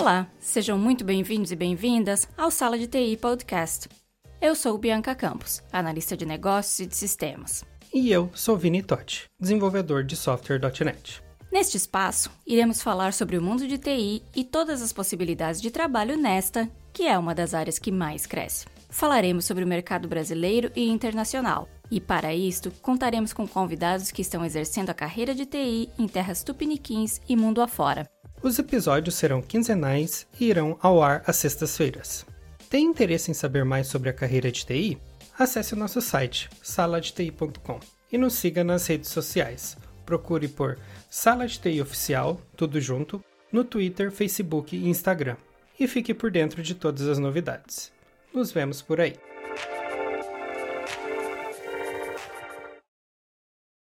Olá, sejam muito bem-vindos e bem-vindas ao Sala de TI Podcast. Eu sou Bianca Campos, analista de negócios e de sistemas. E eu sou Vini Totti, desenvolvedor de software.net. Neste espaço, iremos falar sobre o mundo de TI e todas as possibilidades de trabalho nesta, que é uma das áreas que mais cresce. Falaremos sobre o mercado brasileiro e internacional. E para isto, contaremos com convidados que estão exercendo a carreira de TI em terras tupiniquins e mundo afora. Os episódios serão quinzenais e irão ao ar às sextas-feiras. Tem interesse em saber mais sobre a carreira de TI? Acesse o nosso site, saladeti.com, e nos siga nas redes sociais. Procure por Sala de TI Oficial, tudo junto, no Twitter, Facebook e Instagram. E fique por dentro de todas as novidades. Nos vemos por aí.